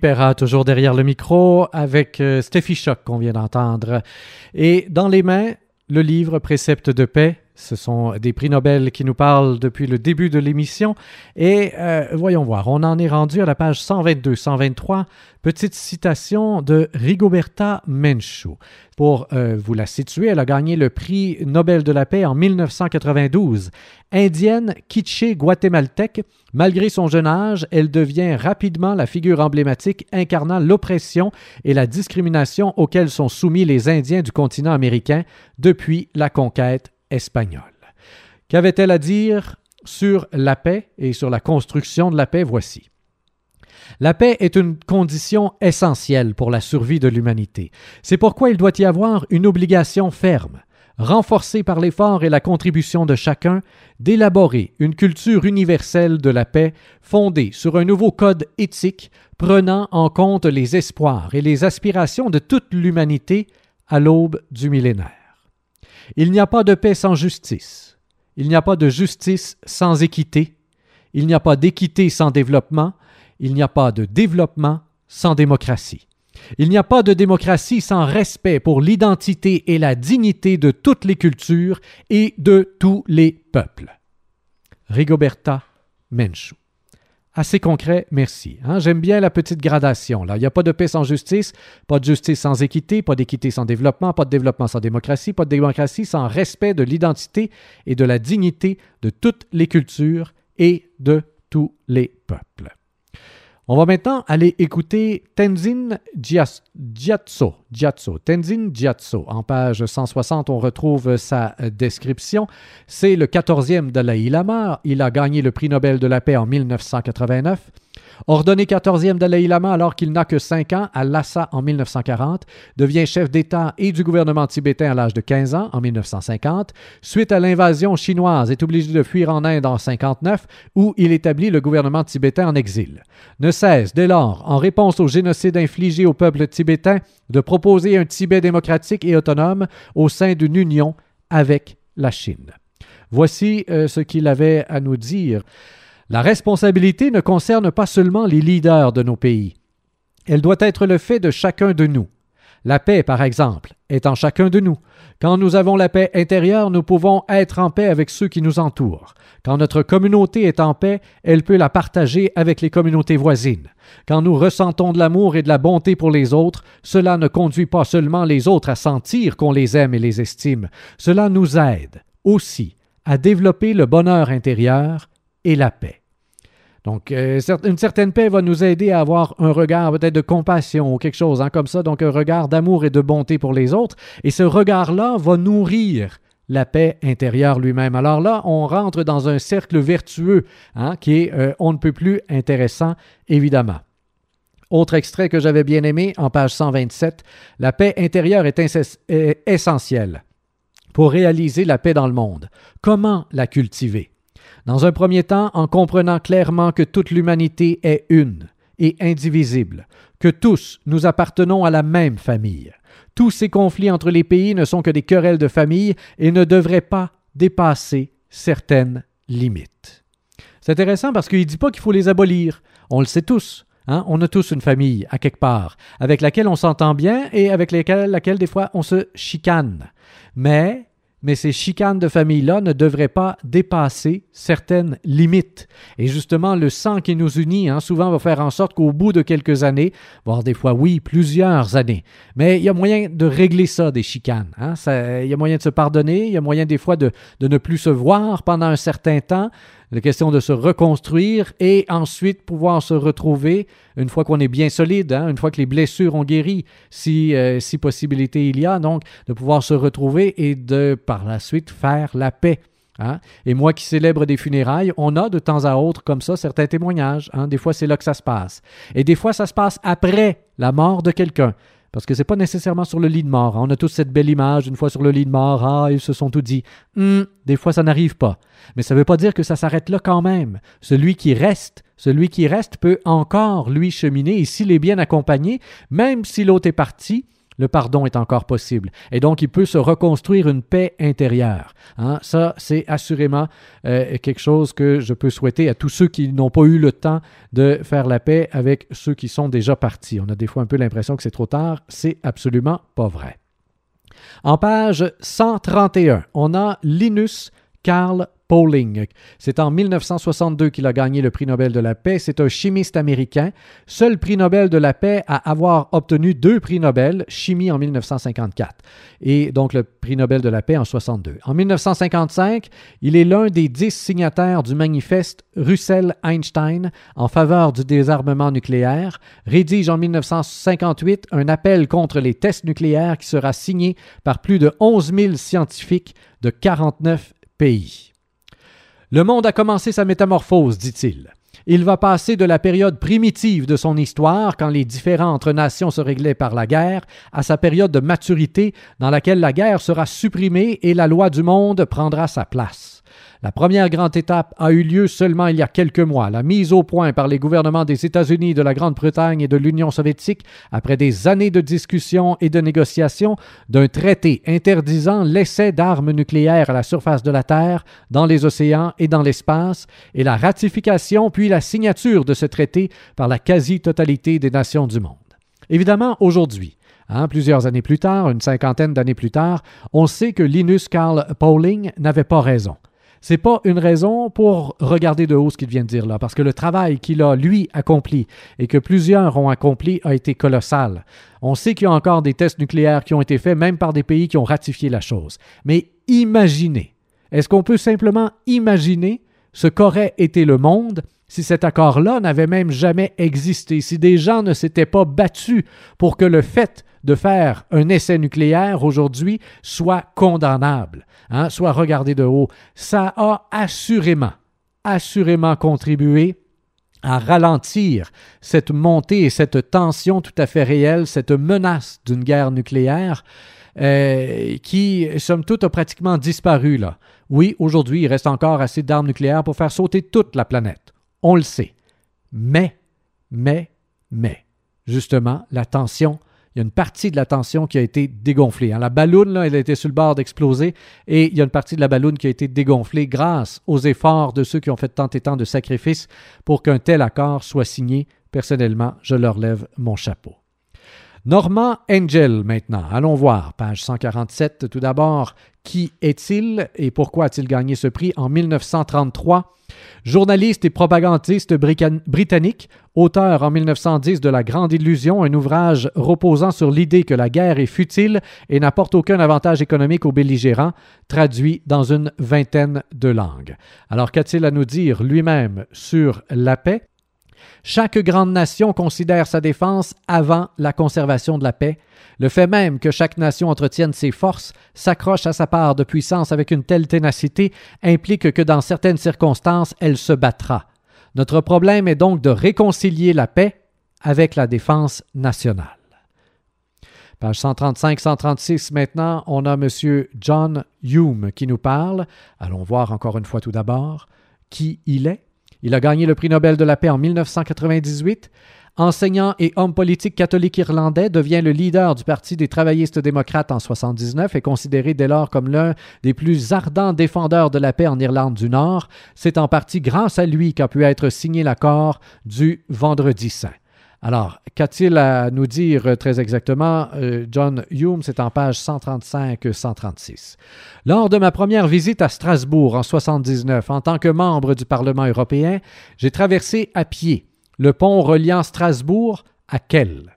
Perra, toujours derrière le micro, avec euh, Steffi Choc qu'on vient d'entendre. Et dans les mains, le livre Préceptes de paix Ce sont des prix Nobel qui nous parlent depuis le début de l'émission. Et euh, voyons voir, on en est rendu à la page 122-123. Petite citation de Rigoberta Menchú. Pour euh, vous la situer, elle a gagné le prix Nobel de la paix en 1992. Indienne, kitschée, guatémaltèque, malgré son jeune âge, elle devient rapidement la figure emblématique incarnant l'oppression et la discrimination auxquelles sont soumis les Indiens du continent américain depuis la conquête espagnole. Qu'avait-elle à dire sur la paix et sur la construction de la paix? Voici. La paix est une condition essentielle pour la survie de l'humanité. C'est pourquoi il doit y avoir une obligation ferme, renforcée par l'effort et la contribution de chacun, d'élaborer une culture universelle de la paix fondée sur un nouveau code éthique prenant en compte les espoirs et les aspirations de toute l'humanité à l'aube du millénaire. Il n'y a pas de paix sans justice. Il n'y a pas de justice sans équité. Il n'y a pas d'équité sans développement. Il n'y a pas de développement sans démocratie. Il n'y a pas de démocratie sans respect pour l'identité et la dignité de toutes les cultures et de tous les peuples. Rigoberta Menchú. Assez concret, merci. Hein? J'aime bien la petite gradation. Là. Il n'y a pas de paix sans justice, pas de justice sans équité, pas d'équité sans développement, pas de développement sans démocratie, pas de démocratie sans respect de l'identité et de la dignité de toutes les cultures et de tous les peuples. On va maintenant aller écouter Tenzin Gyatso. Gyatso. Tenzin Gyatso. En page 160, on retrouve sa description. C'est le 14e Dalai Lama. Il a gagné le prix Nobel de la paix en 1989. Ordonné 14e Dalai Lama alors qu'il n'a que 5 ans à Lhasa en 1940, devient chef d'État et du gouvernement tibétain à l'âge de 15 ans en 1950. Suite à l'invasion chinoise, est obligé de fuir en Inde en 59 où il établit le gouvernement tibétain en exil. Ne cesse dès lors, en réponse au génocide infligé au peuple tibétain, de proposer un Tibet démocratique et autonome au sein d'une union avec la Chine. Voici euh, ce qu'il avait à nous dire. La responsabilité ne concerne pas seulement les leaders de nos pays. Elle doit être le fait de chacun de nous. La paix, par exemple, est en chacun de nous. Quand nous avons la paix intérieure, nous pouvons être en paix avec ceux qui nous entourent. Quand notre communauté est en paix, elle peut la partager avec les communautés voisines. Quand nous ressentons de l'amour et de la bonté pour les autres, cela ne conduit pas seulement les autres à sentir qu'on les aime et les estime, cela nous aide aussi à développer le bonheur intérieur et la paix. Donc, euh, une certaine paix va nous aider à avoir un regard peut-être de compassion ou quelque chose hein, comme ça, donc un regard d'amour et de bonté pour les autres. Et ce regard-là va nourrir la paix intérieure lui-même. Alors là, on rentre dans un cercle vertueux hein, qui est euh, on ne peut plus intéressant, évidemment. Autre extrait que j'avais bien aimé en page 127, la paix intérieure est, est essentielle pour réaliser la paix dans le monde. Comment la cultiver? Dans un premier temps, en comprenant clairement que toute l'humanité est une et indivisible, que tous nous appartenons à la même famille. Tous ces conflits entre les pays ne sont que des querelles de famille et ne devraient pas dépasser certaines limites. C'est intéressant parce qu'il ne dit pas qu'il faut les abolir. On le sait tous. Hein? On a tous une famille, à quelque part, avec laquelle on s'entend bien et avec laquelle, laquelle, des fois, on se chicane. Mais mais ces chicanes de famille-là ne devraient pas dépasser certaines limites. Et justement, le sang qui nous unit, hein, souvent va faire en sorte qu'au bout de quelques années, voire des fois, oui, plusieurs années, mais il y a moyen de régler ça, des chicanes. Hein, il y a moyen de se pardonner, il y a moyen des fois de, de ne plus se voir pendant un certain temps, la question de se reconstruire et ensuite pouvoir se retrouver une fois qu'on est bien solide, hein, une fois que les blessures ont guéri, si, euh, si possibilité il y a, donc de pouvoir se retrouver et de par la suite faire la paix. Hein. Et moi qui célèbre des funérailles, on a de temps à autre comme ça certains témoignages. Hein. Des fois, c'est là que ça se passe. Et des fois, ça se passe après la mort de quelqu'un. Parce que c'est pas nécessairement sur le lit de mort. On a tous cette belle image, une fois sur le lit de mort, ah, ils se sont tout dit. Hum, des fois, ça n'arrive pas. Mais ça ne veut pas dire que ça s'arrête là quand même. Celui qui reste, celui qui reste peut encore, lui, cheminer, et s'il est bien accompagné, même si l'autre est parti, le pardon est encore possible. Et donc, il peut se reconstruire une paix intérieure. Hein? Ça, c'est assurément euh, quelque chose que je peux souhaiter à tous ceux qui n'ont pas eu le temps de faire la paix avec ceux qui sont déjà partis. On a des fois un peu l'impression que c'est trop tard. C'est absolument pas vrai. En page 131, on a Linus Karl Pauling. C'est en 1962 qu'il a gagné le prix Nobel de la paix. C'est un chimiste américain, seul prix Nobel de la paix à avoir obtenu deux prix Nobel, chimie en 1954 et donc le prix Nobel de la paix en 62. En 1955, il est l'un des dix signataires du manifeste Russell-Einstein en faveur du désarmement nucléaire, rédige en 1958 un appel contre les tests nucléaires qui sera signé par plus de 11 000 scientifiques de 49 pays. Le monde a commencé sa métamorphose, dit-il. Il va passer de la période primitive de son histoire, quand les différends entre nations se réglaient par la guerre, à sa période de maturité, dans laquelle la guerre sera supprimée et la loi du monde prendra sa place. La première grande étape a eu lieu seulement il y a quelques mois, la mise au point par les gouvernements des États-Unis, de la Grande-Bretagne et de l'Union soviétique, après des années de discussions et de négociations, d'un traité interdisant l'essai d'armes nucléaires à la surface de la Terre, dans les océans et dans l'espace, et la ratification puis la signature de ce traité par la quasi-totalité des nations du monde. Évidemment, aujourd'hui, Hein, plusieurs années plus tard, une cinquantaine d'années plus tard, on sait que Linus Karl Pauling n'avait pas raison c'est pas une raison pour regarder de haut ce qu'il vient de dire là, parce que le travail qu'il a, lui, accompli et que plusieurs ont accompli a été colossal. On sait qu'il y a encore des tests nucléaires qui ont été faits, même par des pays qui ont ratifié la chose. Mais imaginez, est-ce qu'on peut simplement imaginer ce qu'aurait été le monde si cet accord-là n'avait même jamais existé, si des gens ne s'étaient pas battus pour que le fait de faire un essai nucléaire aujourd'hui soit condamnable, hein, soit regardé de haut, ça a assurément, assurément contribué à ralentir cette montée et cette tension tout à fait réelle, cette menace d'une guerre nucléaire euh, qui, somme toute, a pratiquement disparu. Là. Oui, aujourd'hui, il reste encore assez d'armes nucléaires pour faire sauter toute la planète. On le sait. Mais, mais, mais, justement, la tension, il y a une partie de la tension qui a été dégonflée. Hein. La balloune, elle a été sur le bord d'exploser et il y a une partie de la balloune qui a été dégonflée grâce aux efforts de ceux qui ont fait tant et tant de sacrifices pour qu'un tel accord soit signé. Personnellement, je leur lève mon chapeau. Normand Angel maintenant. Allons voir, page 147 tout d'abord. Qui est-il et pourquoi a-t-il gagné ce prix en 1933? Journaliste et propagandiste britannique, auteur en 1910 de La Grande Illusion, un ouvrage reposant sur l'idée que la guerre est futile et n'apporte aucun avantage économique aux belligérants, traduit dans une vingtaine de langues. Alors qu'a-t-il à nous dire lui-même sur la paix? Chaque grande nation considère sa défense avant la conservation de la paix. Le fait même que chaque nation entretienne ses forces, s'accroche à sa part de puissance avec une telle ténacité, implique que dans certaines circonstances, elle se battra. Notre problème est donc de réconcilier la paix avec la défense nationale. Page 135-136 maintenant, on a M. John Hume qui nous parle. Allons voir encore une fois tout d'abord qui il est. Il a gagné le prix Nobel de la paix en 1998. Enseignant et homme politique catholique irlandais, devient le leader du Parti des travaillistes démocrates en 1979 et considéré dès lors comme l'un des plus ardents défendeurs de la paix en Irlande du Nord. C'est en partie grâce à lui qu'a pu être signé l'accord du Vendredi Saint. Alors, qu'a-t-il à nous dire très exactement? Euh, John Hume, c'est en page 135-136. Lors de ma première visite à Strasbourg en 79, en tant que membre du Parlement européen, j'ai traversé à pied le pont reliant Strasbourg à Kell.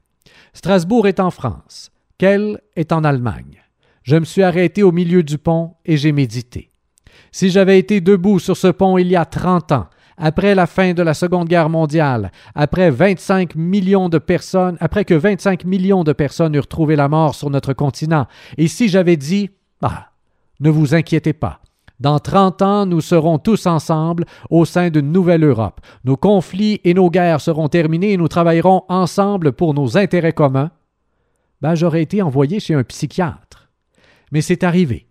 Strasbourg est en France, Kell est en Allemagne. Je me suis arrêté au milieu du pont et j'ai médité. Si j'avais été debout sur ce pont il y a 30 ans, après la fin de la Seconde Guerre mondiale, après 25 millions de personnes, après que 25 millions de personnes eurent trouvé la mort sur notre continent, et si j'avais dit Ah, ne vous inquiétez pas. Dans 30 ans, nous serons tous ensemble au sein d'une nouvelle Europe. Nos conflits et nos guerres seront terminés et nous travaillerons ensemble pour nos intérêts communs. Ben, j'aurais été envoyé chez un psychiatre. Mais c'est arrivé.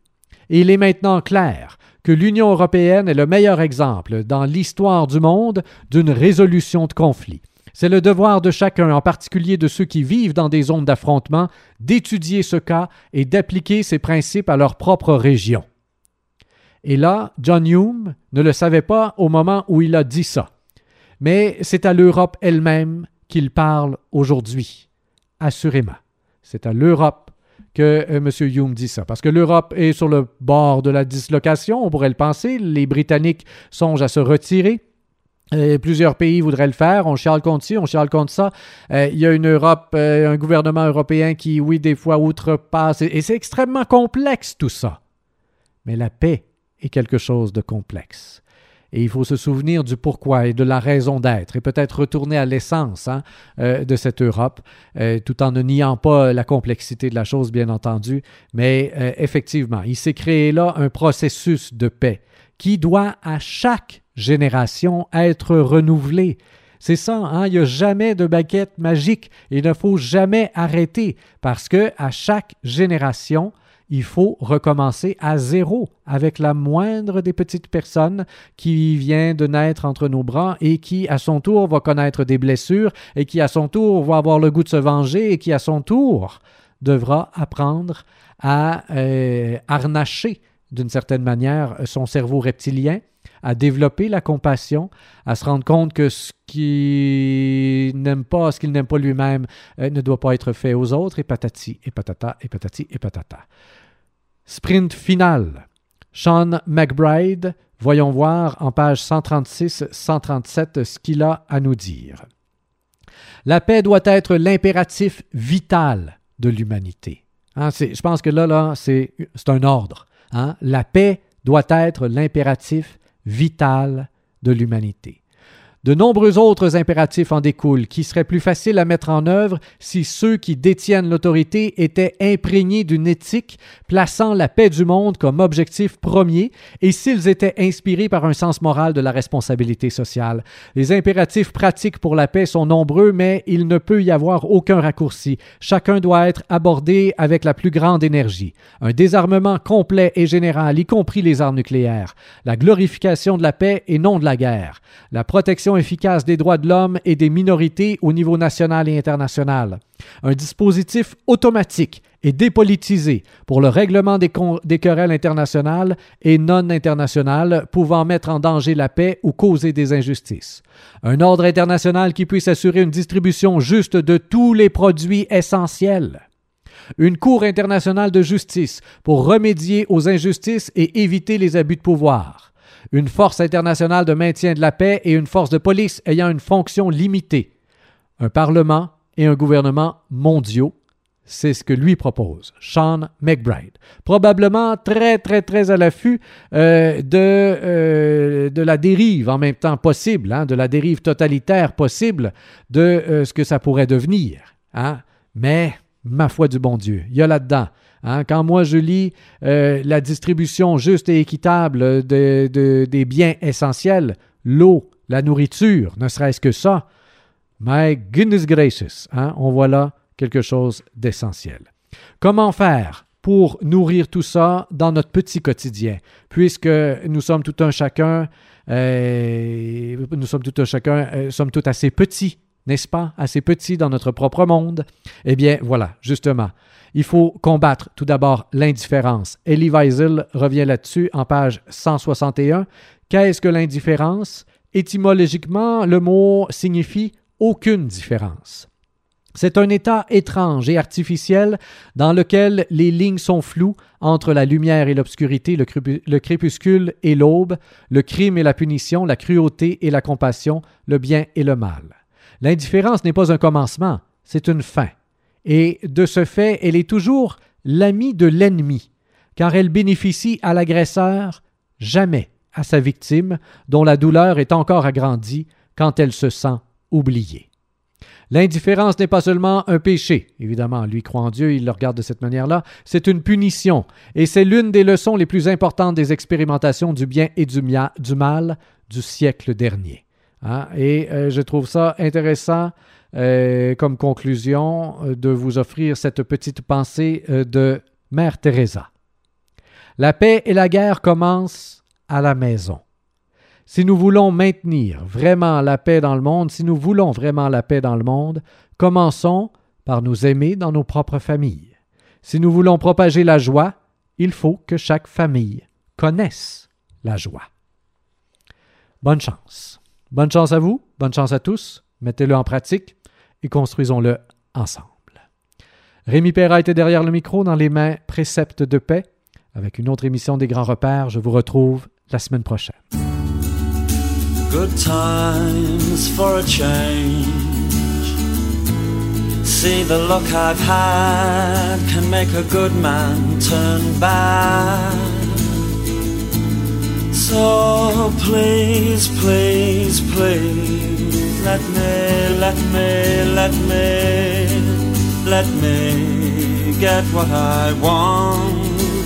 Et il est maintenant clair que l'Union européenne est le meilleur exemple dans l'histoire du monde d'une résolution de conflit. C'est le devoir de chacun, en particulier de ceux qui vivent dans des zones d'affrontement, d'étudier ce cas et d'appliquer ces principes à leur propre région. Et là, John Hume ne le savait pas au moment où il a dit ça. Mais c'est à l'Europe elle-même qu'il parle aujourd'hui. Assurément. C'est à l'Europe que euh, M. Hume dit ça. Parce que l'Europe est sur le bord de la dislocation, on pourrait le penser. Les Britanniques songent à se retirer. Euh, plusieurs pays voudraient le faire. On chiale contre ci, on chiale contre ça. Euh, il y a une Europe, un gouvernement européen qui, oui, des fois outrepasse. Et c'est extrêmement complexe tout ça. Mais la paix est quelque chose de complexe. Et il faut se souvenir du pourquoi et de la raison d'être, et peut-être retourner à l'essence hein, euh, de cette Europe, euh, tout en ne niant pas la complexité de la chose, bien entendu. Mais euh, effectivement, il s'est créé là un processus de paix qui doit à chaque génération être renouvelé. C'est ça, hein? il n'y a jamais de baguette magique. Il ne faut jamais arrêter parce que à chaque génération, il faut recommencer à zéro avec la moindre des petites personnes qui vient de naître entre nos bras et qui, à son tour, va connaître des blessures et qui, à son tour, va avoir le goût de se venger et qui, à son tour, devra apprendre à euh, harnacher d'une certaine manière son cerveau reptilien, à développer la compassion, à se rendre compte que ce qu'il n'aime pas, ce qu'il n'aime pas lui-même, euh, ne doit pas être fait aux autres, et patati, et patata, et patati, et patata. Sprint final. Sean McBride, voyons voir en page 136-137 ce qu'il a à nous dire. La paix doit être l'impératif vital de l'humanité. Hein, je pense que là, c'est un ordre. hein. La paix doit être l'impératif vital de l'humanité. De nombreux autres impératifs en découlent, qui seraient plus faciles à mettre en œuvre si ceux qui détiennent l'autorité étaient imprégnés d'une éthique plaçant la paix du monde comme objectif premier et s'ils étaient inspirés par un sens moral de la responsabilité sociale. Les impératifs pratiques pour la paix sont nombreux, mais il ne peut y avoir aucun raccourci. Chacun doit être abordé avec la plus grande énergie. Un désarmement complet et général, y compris les armes nucléaires. La glorification de la paix et non de la guerre. La protection efficace des droits de l'homme et des minorités au niveau national et international. Un dispositif automatique et dépolitisé pour le règlement des, querelles internationales et non internationales pouvant mettre en danger la paix ou causer des injustices. Un ordre international qui puisse assurer une distribution juste de tous les produits essentiels une Cour internationale de justice pour remédier aux injustices et éviter les abus de pouvoir, une force internationale de maintien de la paix et une force de police ayant une fonction limitée, un Parlement et un gouvernement mondiaux. C'est ce que lui propose, Sean McBride. Probablement très, très, très à l'affût euh, de, euh, de la dérive en même temps possible, hein, de la dérive totalitaire possible de euh, ce que ça pourrait devenir. hein. Mais ma foi du bon Dieu. Il y a là-dedans. Hein, quand moi je lis euh, la distribution juste et équitable de- de- des biens essentiels, l'eau, la nourriture, ne serait-ce que ça, my goodness gracious, hein, on voit là quelque chose d'essentiel. Comment faire pour nourrir tout ça dans notre petit quotidien, puisque nous sommes tout un chacun, euh, nous sommes tout un chacun, euh, sommes tout assez petits n'est-ce pas, assez petits dans notre propre monde, eh bien voilà, justement, il faut combattre tout d'abord l'indifférence. Elie Wiesel revient là-dessus en page 161. Qu'est-ce que l'indifférence? Étymologiquement, le mot signifie aucune différence. C'est un état étrange et artificiel dans lequel les lignes sont floues entre la lumière et l'obscurité, le crépuscule et l'aube, le crime et la punition, la cruauté et la compassion, le bien et le mal. L'indifférence n'est pas un commencement, c'est une fin. Et de ce fait, elle est toujours l'ami de l'ennemi, car elle bénéficie à l'agresseur, jamais à sa victime, dont la douleur est encore agrandie quand elle se sent oubliée. L'indifférence n'est pas seulement un péché. Évidemment, lui croit en Dieu, il le regarde de cette manière-là. C'est une punition. Et c'est l'une des leçons les plus importantes des expérimentations du bien et du mal du siècle dernier. Hein? Et euh, je trouve ça intéressant euh, comme conclusion euh, de vous offrir cette petite pensée de Mère Teresa. La paix et la guerre commencent à la maison. Si nous voulons maintenir vraiment la paix dans le monde, si nous voulons vraiment la paix dans le monde, commençons par nous aimer dans nos propres familles. Si nous voulons propager la joie, il faut que chaque famille connaisse la joie. Bonne chance. Bonne chance à vous, bonne chance à tous. Mettez-le en pratique et construisons-le ensemble. Rémi Perra était derrière le micro dans les mains Préceptes de paix. Avec une autre émission des Grands Repères, je vous retrouve la semaine prochaine. So please, please, please, let me, let me, let me, let me get what I want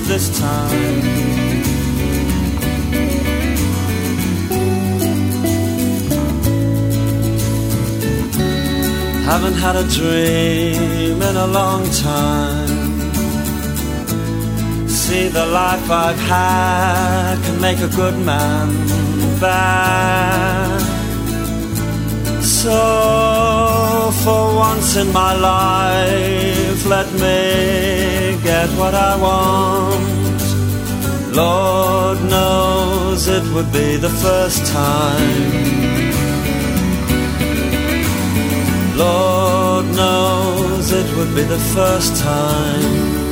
this time. Haven't had a dream in a long time. See, the life I've had can make a good man bad. So, for once in my life, let me get what I want. Lord knows it would be the first time. Lord knows it would be the first time